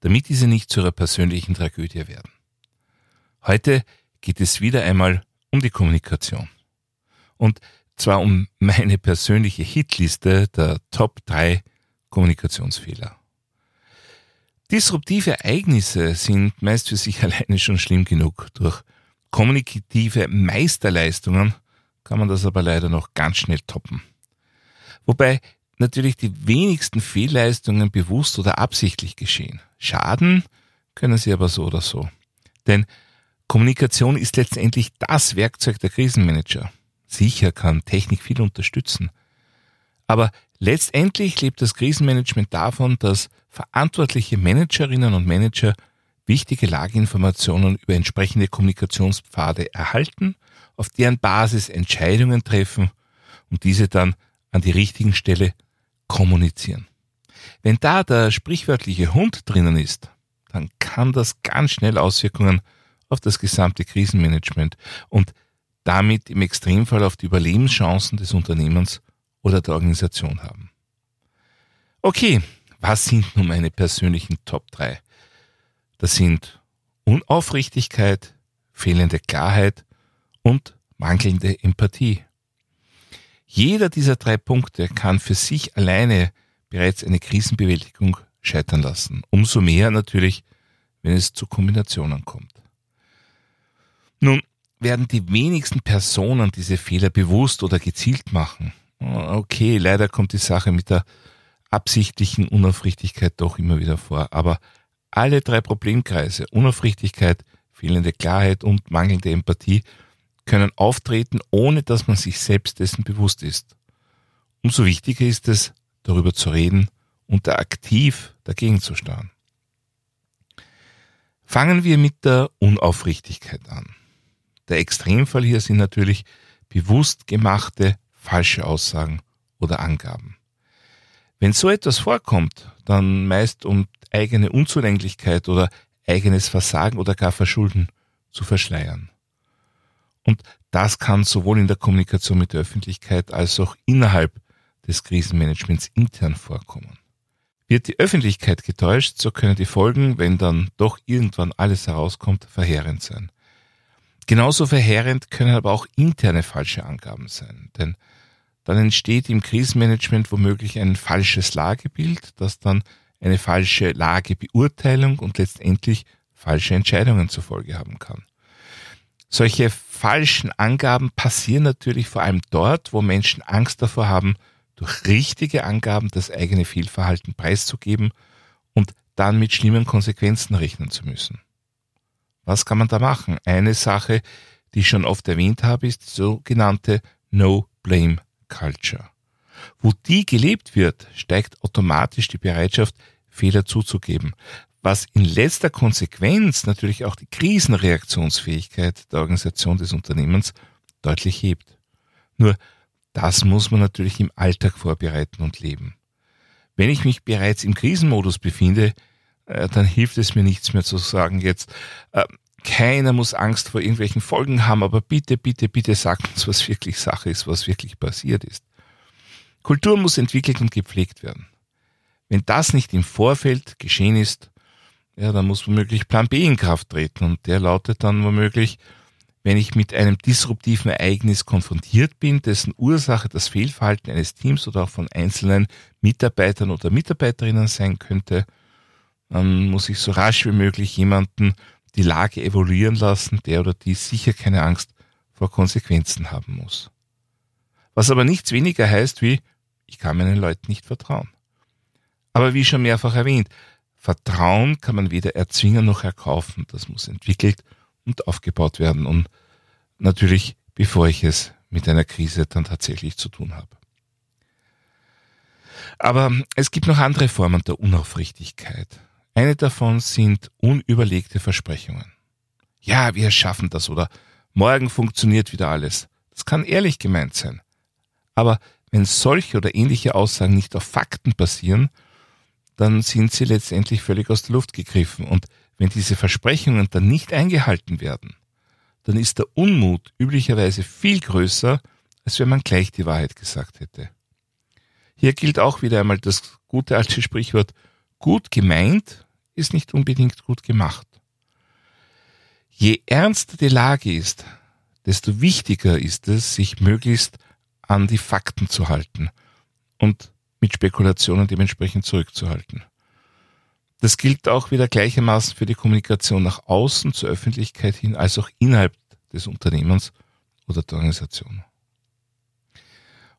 damit diese nicht zu ihrer persönlichen Tragödie werden. Heute geht es wieder einmal um die Kommunikation. Und zwar um meine persönliche Hitliste der Top 3 Kommunikationsfehler. Disruptive Ereignisse sind meist für sich alleine schon schlimm genug. Durch kommunikative Meisterleistungen kann man das aber leider noch ganz schnell toppen. Wobei natürlich die wenigsten Fehlleistungen bewusst oder absichtlich geschehen. Schaden können sie aber so oder so. Denn Kommunikation ist letztendlich das Werkzeug der Krisenmanager. Sicher kann Technik viel unterstützen. Aber letztendlich lebt das Krisenmanagement davon, dass verantwortliche Managerinnen und Manager wichtige Lageinformationen über entsprechende Kommunikationspfade erhalten, auf deren Basis Entscheidungen treffen und diese dann an die richtigen Stelle kommunizieren. Wenn da der sprichwörtliche Hund drinnen ist, dann kann das ganz schnell Auswirkungen auf das gesamte Krisenmanagement und damit im Extremfall auf die Überlebenschancen des Unternehmens oder der Organisation haben. Okay, was sind nun meine persönlichen Top 3? Das sind Unaufrichtigkeit, fehlende Klarheit und mangelnde Empathie. Jeder dieser drei Punkte kann für sich alleine bereits eine Krisenbewältigung scheitern lassen. Umso mehr natürlich, wenn es zu Kombinationen kommt. Nun werden die wenigsten Personen diese Fehler bewusst oder gezielt machen. Okay, leider kommt die Sache mit der absichtlichen Unaufrichtigkeit doch immer wieder vor. Aber alle drei Problemkreise, Unaufrichtigkeit, fehlende Klarheit und mangelnde Empathie, können auftreten, ohne dass man sich selbst dessen bewusst ist. Umso wichtiger ist es, darüber zu reden und da aktiv dagegen zu steuern. Fangen wir mit der Unaufrichtigkeit an. Der Extremfall hier sind natürlich bewusst gemachte falsche Aussagen oder Angaben. Wenn so etwas vorkommt, dann meist um eigene Unzulänglichkeit oder eigenes Versagen oder gar Verschulden zu verschleiern. Und das kann sowohl in der Kommunikation mit der Öffentlichkeit als auch innerhalb des Krisenmanagements intern vorkommen. Wird die Öffentlichkeit getäuscht, so können die Folgen, wenn dann doch irgendwann alles herauskommt, verheerend sein. Genauso verheerend können aber auch interne falsche Angaben sein, denn dann entsteht im Krisenmanagement womöglich ein falsches Lagebild, das dann eine falsche Lagebeurteilung und letztendlich falsche Entscheidungen zur Folge haben kann. Solche falschen Angaben passieren natürlich vor allem dort, wo Menschen Angst davor haben, durch richtige Angaben das eigene Fehlverhalten preiszugeben und dann mit schlimmen Konsequenzen rechnen zu müssen. Was kann man da machen? Eine Sache, die ich schon oft erwähnt habe, ist die sogenannte No-Blame Culture. Wo die gelebt wird, steigt automatisch die Bereitschaft, Fehler zuzugeben, was in letzter Konsequenz natürlich auch die Krisenreaktionsfähigkeit der Organisation des Unternehmens deutlich hebt. Nur das muss man natürlich im Alltag vorbereiten und leben. Wenn ich mich bereits im Krisenmodus befinde, äh, dann hilft es mir nichts mehr zu sagen jetzt, äh, keiner muss Angst vor irgendwelchen Folgen haben, aber bitte, bitte, bitte sagt uns, was wirklich Sache ist, was wirklich passiert ist. Kultur muss entwickelt und gepflegt werden. Wenn das nicht im Vorfeld geschehen ist, ja, dann muss womöglich Plan B in Kraft treten und der lautet dann womöglich, wenn ich mit einem disruptiven Ereignis konfrontiert bin, dessen Ursache das Fehlverhalten eines Teams oder auch von einzelnen Mitarbeitern oder Mitarbeiterinnen sein könnte, dann muss ich so rasch wie möglich jemanden die Lage evaluieren lassen, der oder die sicher keine Angst vor Konsequenzen haben muss. Was aber nichts weniger heißt wie, ich kann meinen Leuten nicht vertrauen. Aber wie schon mehrfach erwähnt, Vertrauen kann man weder erzwingen noch erkaufen. Das muss entwickelt und aufgebaut werden. Und natürlich, bevor ich es mit einer Krise dann tatsächlich zu tun habe. Aber es gibt noch andere Formen der Unaufrichtigkeit. Eine davon sind unüberlegte Versprechungen. Ja, wir schaffen das oder morgen funktioniert wieder alles. Das kann ehrlich gemeint sein. Aber wenn solche oder ähnliche Aussagen nicht auf Fakten basieren, dann sind sie letztendlich völlig aus der Luft gegriffen. Und wenn diese Versprechungen dann nicht eingehalten werden, dann ist der Unmut üblicherweise viel größer, als wenn man gleich die Wahrheit gesagt hätte. Hier gilt auch wieder einmal das gute alte Sprichwort, gut gemeint ist nicht unbedingt gut gemacht. Je ernster die Lage ist, desto wichtiger ist es, sich möglichst an die Fakten zu halten und mit Spekulationen dementsprechend zurückzuhalten. Das gilt auch wieder gleichermaßen für die Kommunikation nach außen, zur Öffentlichkeit hin, als auch innerhalb des Unternehmens oder der Organisation.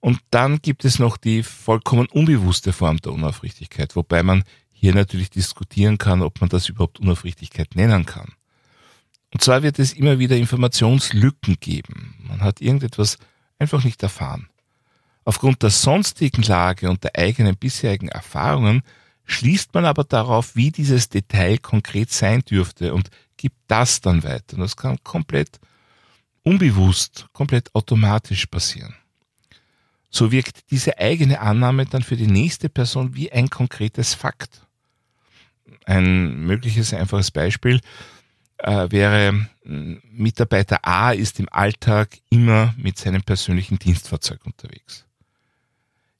Und dann gibt es noch die vollkommen unbewusste Form der Unaufrichtigkeit, wobei man hier natürlich diskutieren kann, ob man das überhaupt Unaufrichtigkeit nennen kann. Und zwar wird es immer wieder Informationslücken geben. Man hat irgendetwas einfach nicht erfahren. Aufgrund der sonstigen Lage und der eigenen bisherigen Erfahrungen schließt man aber darauf, wie dieses Detail konkret sein dürfte und gibt das dann weiter. Und das kann komplett unbewusst, komplett automatisch passieren. So wirkt diese eigene Annahme dann für die nächste Person wie ein konkretes Fakt ein mögliches einfaches Beispiel äh, wäre, Mitarbeiter A ist im Alltag immer mit seinem persönlichen Dienstfahrzeug unterwegs.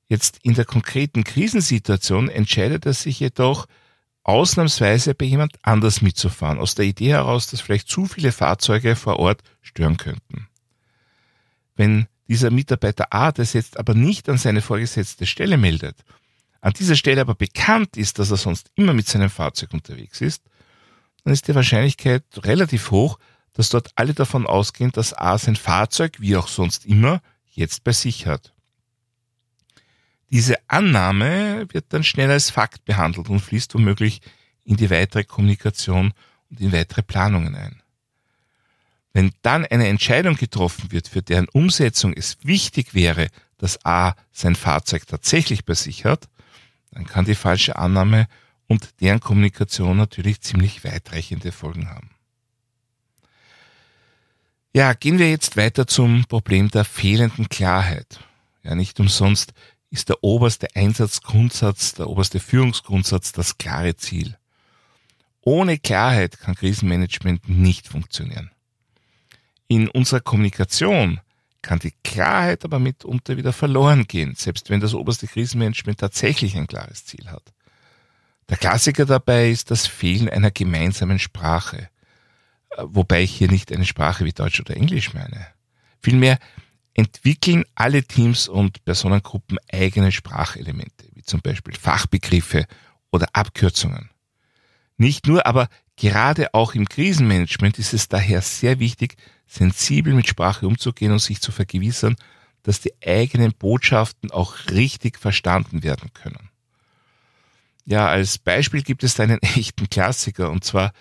Jetzt in der konkreten Krisensituation entscheidet er sich jedoch, ausnahmsweise bei jemand anders mitzufahren, aus der Idee heraus, dass vielleicht zu viele Fahrzeuge vor Ort stören könnten. Wenn dieser Mitarbeiter A das jetzt aber nicht an seine vorgesetzte Stelle meldet an dieser Stelle aber bekannt ist, dass er sonst immer mit seinem Fahrzeug unterwegs ist, dann ist die Wahrscheinlichkeit relativ hoch, dass dort alle davon ausgehen, dass A sein Fahrzeug, wie auch sonst immer, jetzt bei sich hat. Diese Annahme wird dann schnell als Fakt behandelt und fließt womöglich in die weitere Kommunikation und in weitere Planungen ein. Wenn dann eine Entscheidung getroffen wird, für deren Umsetzung es wichtig wäre, dass A sein Fahrzeug tatsächlich bei sich hat, dann kann die falsche Annahme und deren Kommunikation natürlich ziemlich weitreichende Folgen haben. Ja, gehen wir jetzt weiter zum Problem der fehlenden Klarheit. Ja, nicht umsonst ist der oberste Einsatzgrundsatz, der oberste Führungsgrundsatz das klare Ziel. Ohne Klarheit kann Krisenmanagement nicht funktionieren. In unserer Kommunikation kann die Klarheit aber mitunter wieder verloren gehen, selbst wenn das oberste Krisenmanagement tatsächlich ein klares Ziel hat. Der Klassiker dabei ist das Fehlen einer gemeinsamen Sprache, wobei ich hier nicht eine Sprache wie Deutsch oder Englisch meine. Vielmehr entwickeln alle Teams und Personengruppen eigene Sprachelemente, wie zum Beispiel Fachbegriffe oder Abkürzungen. Nicht nur, aber gerade auch im Krisenmanagement ist es daher sehr wichtig, sensibel mit Sprache umzugehen und sich zu vergewissern, dass die eigenen Botschaften auch richtig verstanden werden können. Ja, als Beispiel gibt es einen echten Klassiker und zwar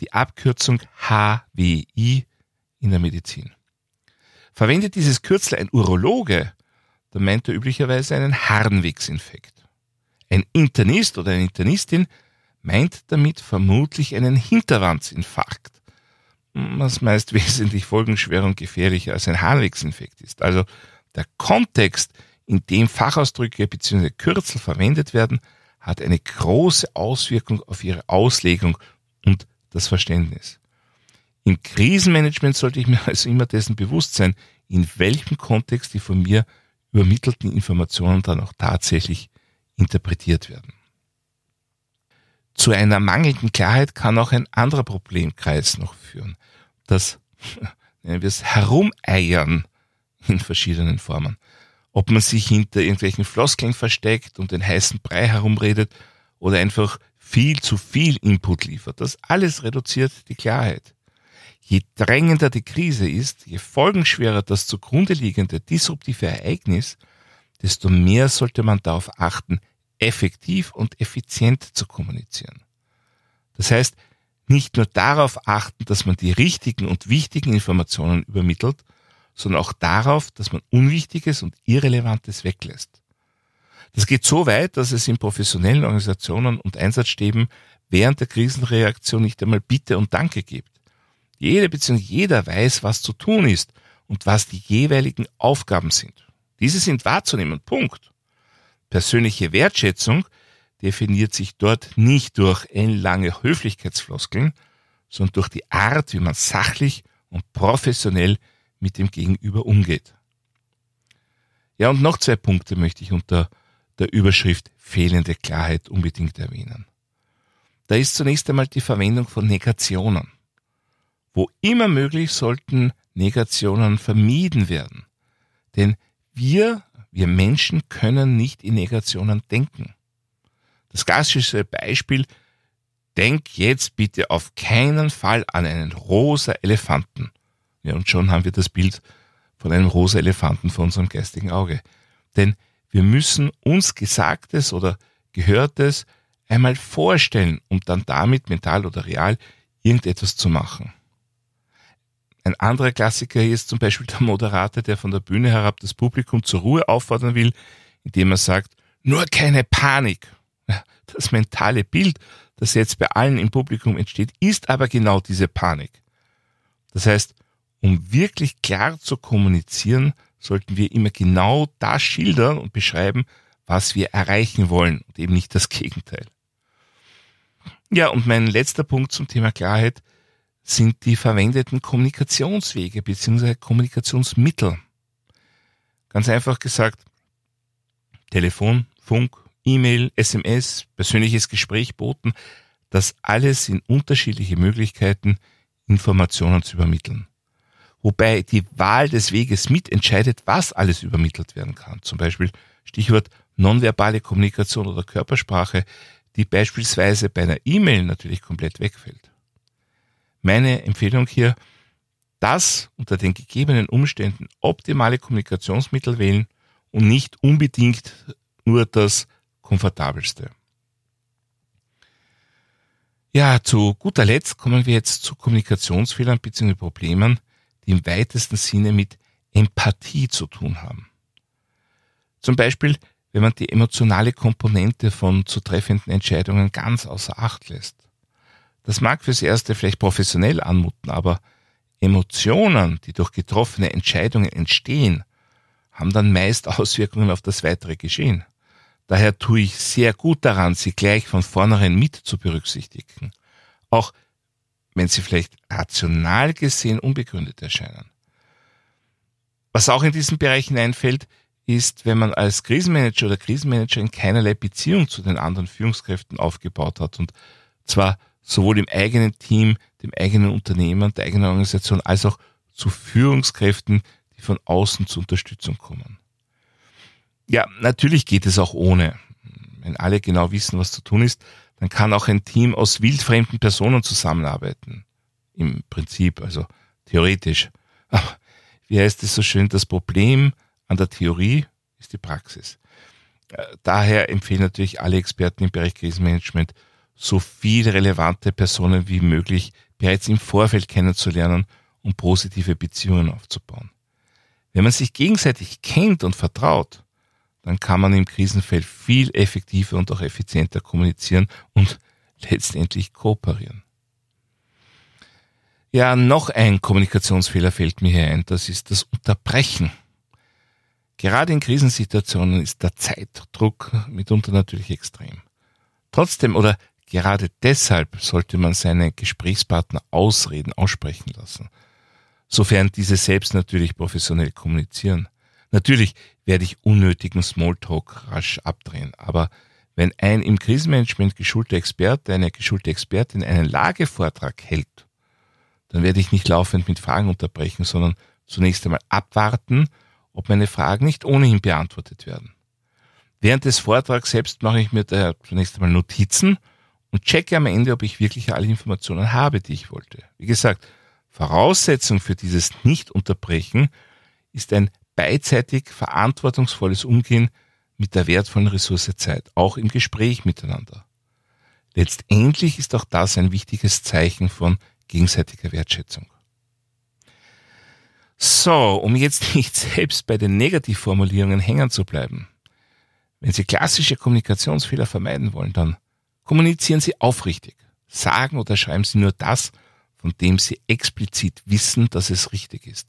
die Abkürzung HWI in der Medizin. Verwendet dieses Kürzel ein Urologe, dann meint er üblicherweise einen Harnwegsinfekt. Ein Internist oder eine Internistin meint damit vermutlich einen Hinterwandsinfarkt was meist wesentlich folgenschwerer und gefährlicher als ein Harnwegsinfekt ist. Also der Kontext, in dem Fachausdrücke bzw. Kürzel verwendet werden, hat eine große Auswirkung auf ihre Auslegung und das Verständnis. Im Krisenmanagement sollte ich mir also immer dessen bewusst sein, in welchem Kontext die von mir übermittelten Informationen dann auch tatsächlich interpretiert werden. Zu einer mangelnden Klarheit kann auch ein anderer Problemkreis noch führen. Das, nennen wir es, Herumeiern in verschiedenen Formen. Ob man sich hinter irgendwelchen Floskeln versteckt und den heißen Brei herumredet oder einfach viel zu viel Input liefert. Das alles reduziert die Klarheit. Je drängender die Krise ist, je folgenschwerer das zugrunde liegende disruptive Ereignis, desto mehr sollte man darauf achten, effektiv und effizient zu kommunizieren. Das heißt, nicht nur darauf achten, dass man die richtigen und wichtigen Informationen übermittelt, sondern auch darauf, dass man Unwichtiges und Irrelevantes weglässt. Das geht so weit, dass es in professionellen Organisationen und Einsatzstäben während der Krisenreaktion nicht einmal Bitte und Danke gibt. Jede bzw. jeder weiß, was zu tun ist und was die jeweiligen Aufgaben sind. Diese sind wahrzunehmen. Punkt. Persönliche Wertschätzung definiert sich dort nicht durch ellenlange Höflichkeitsfloskeln, sondern durch die Art, wie man sachlich und professionell mit dem Gegenüber umgeht. Ja, und noch zwei Punkte möchte ich unter der Überschrift fehlende Klarheit unbedingt erwähnen. Da ist zunächst einmal die Verwendung von Negationen. Wo immer möglich sollten Negationen vermieden werden. Denn wir, wir Menschen können nicht in Negationen denken. Das klassische Beispiel, denk jetzt bitte auf keinen Fall an einen rosa Elefanten. Ja, und schon haben wir das Bild von einem rosa Elefanten vor unserem geistigen Auge. Denn wir müssen uns Gesagtes oder Gehörtes einmal vorstellen, um dann damit mental oder real irgendetwas zu machen. Ein anderer Klassiker ist zum Beispiel der Moderator, der von der Bühne herab das Publikum zur Ruhe auffordern will, indem er sagt, nur keine Panik. Das mentale Bild, das jetzt bei allen im Publikum entsteht, ist aber genau diese Panik. Das heißt, um wirklich klar zu kommunizieren, sollten wir immer genau das schildern und beschreiben, was wir erreichen wollen und eben nicht das Gegenteil. Ja, und mein letzter Punkt zum Thema Klarheit sind die verwendeten Kommunikationswege bzw. Kommunikationsmittel. Ganz einfach gesagt, Telefon, Funk, E-Mail, SMS, persönliches Gespräch, Boten, das alles sind unterschiedliche Möglichkeiten, Informationen zu übermitteln. Wobei die Wahl des Weges mitentscheidet, was alles übermittelt werden kann. Zum Beispiel Stichwort nonverbale Kommunikation oder Körpersprache die beispielsweise bei einer E-Mail natürlich komplett wegfällt. Meine Empfehlung hier, das unter den gegebenen Umständen optimale Kommunikationsmittel wählen und nicht unbedingt nur das komfortabelste. Ja, zu guter Letzt kommen wir jetzt zu Kommunikationsfehlern bzw. Problemen, die im weitesten Sinne mit Empathie zu tun haben. Zum Beispiel wenn man die emotionale Komponente von zu treffenden Entscheidungen ganz außer Acht lässt. Das mag fürs Erste vielleicht professionell anmuten, aber Emotionen, die durch getroffene Entscheidungen entstehen, haben dann meist Auswirkungen auf das weitere Geschehen. Daher tue ich sehr gut daran, sie gleich von vornherein mit zu berücksichtigen. Auch wenn sie vielleicht rational gesehen unbegründet erscheinen. Was auch in diesen Bereich hineinfällt, ist, wenn man als Krisenmanager oder Krisenmanagerin keinerlei Beziehung zu den anderen Führungskräften aufgebaut hat und zwar sowohl im eigenen Team, dem eigenen Unternehmen, der eigenen Organisation, als auch zu Führungskräften, die von außen zur Unterstützung kommen. Ja, natürlich geht es auch ohne. Wenn alle genau wissen, was zu tun ist, dann kann auch ein Team aus wildfremden Personen zusammenarbeiten. Im Prinzip, also theoretisch. Aber wie heißt es so schön, das Problem an der Theorie ist die Praxis. Äh, daher empfehlen natürlich alle Experten im Bereich Krisenmanagement, so viele relevante Personen wie möglich bereits im Vorfeld kennenzulernen, um positive Beziehungen aufzubauen. Wenn man sich gegenseitig kennt und vertraut, dann kann man im Krisenfeld viel effektiver und auch effizienter kommunizieren und letztendlich kooperieren. Ja, noch ein Kommunikationsfehler fällt mir hier ein, das ist das Unterbrechen. Gerade in Krisensituationen ist der Zeitdruck mitunter natürlich extrem. Trotzdem oder gerade deshalb sollte man seine Gesprächspartner Ausreden aussprechen lassen, sofern diese selbst natürlich professionell kommunizieren. Natürlich werde ich unnötigen Smalltalk rasch abdrehen, aber wenn ein im Krisenmanagement geschulter Experte, eine geschulte Expertin einen Lagevortrag hält, dann werde ich nicht laufend mit Fragen unterbrechen, sondern zunächst einmal abwarten ob meine Fragen nicht ohnehin beantwortet werden. Während des Vortrags selbst mache ich mir daher zunächst einmal Notizen und checke am Ende, ob ich wirklich alle Informationen habe, die ich wollte. Wie gesagt, Voraussetzung für dieses Nicht-Unterbrechen ist ein beidseitig verantwortungsvolles Umgehen mit der wertvollen Ressource Zeit, auch im Gespräch miteinander. Letztendlich ist auch das ein wichtiges Zeichen von gegenseitiger Wertschätzung. So, um jetzt nicht selbst bei den Negativformulierungen hängen zu bleiben. Wenn Sie klassische Kommunikationsfehler vermeiden wollen, dann kommunizieren Sie aufrichtig. sagen oder schreiben Sie nur das, von dem Sie explizit wissen, dass es richtig ist.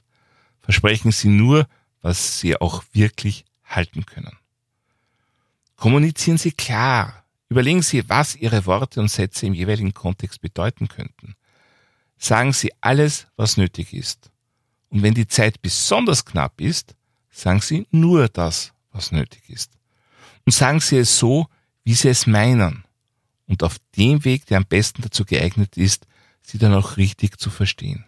Versprechen Sie nur, was Sie auch wirklich halten können. Kommunizieren Sie klar. Überlegen Sie, was Ihre Worte und Sätze im jeweiligen Kontext bedeuten könnten. Sagen Sie alles, was nötig ist. Und wenn die Zeit besonders knapp ist, sagen Sie nur das, was nötig ist. Und sagen Sie es so, wie Sie es meinen. Und auf dem Weg, der am besten dazu geeignet ist, Sie dann auch richtig zu verstehen.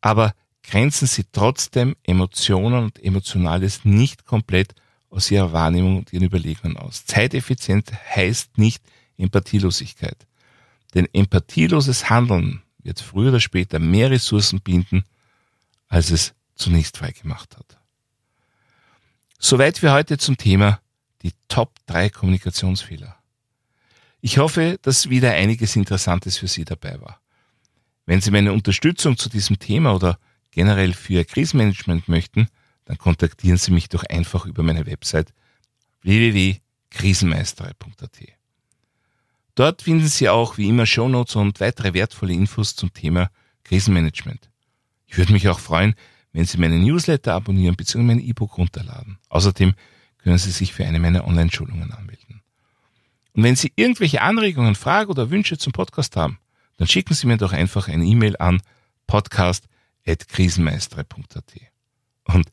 Aber grenzen Sie trotzdem Emotionen und Emotionales nicht komplett aus Ihrer Wahrnehmung und Ihren Überlegungen aus. Zeiteffizient heißt nicht Empathielosigkeit. Denn empathieloses Handeln wird früher oder später mehr Ressourcen binden, als es zunächst freigemacht hat. Soweit für heute zum Thema die Top 3 Kommunikationsfehler. Ich hoffe, dass wieder einiges Interessantes für Sie dabei war. Wenn Sie meine Unterstützung zu diesem Thema oder generell für Krisenmanagement möchten, dann kontaktieren Sie mich doch einfach über meine Website www.krisenmeisterei.at. Dort finden Sie auch wie immer Shownotes und weitere wertvolle Infos zum Thema Krisenmanagement. Ich würde mich auch freuen, wenn Sie meinen Newsletter abonnieren bzw. mein E-Book runterladen. Außerdem können Sie sich für eine meiner Online-Schulungen anmelden. Und wenn Sie irgendwelche Anregungen, Fragen oder Wünsche zum Podcast haben, dann schicken Sie mir doch einfach eine E-Mail an podcast.krisenmeistere.at. Und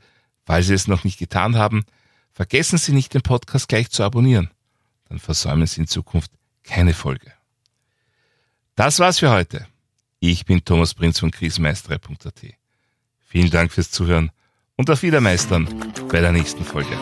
falls Sie es noch nicht getan haben, vergessen Sie nicht, den Podcast gleich zu abonnieren. Dann versäumen Sie in Zukunft keine Folge. Das war's für heute. Ich bin Thomas Prinz von krisenmeistere.at. Vielen Dank fürs Zuhören und auf Wiedermeistern bei der nächsten Folge.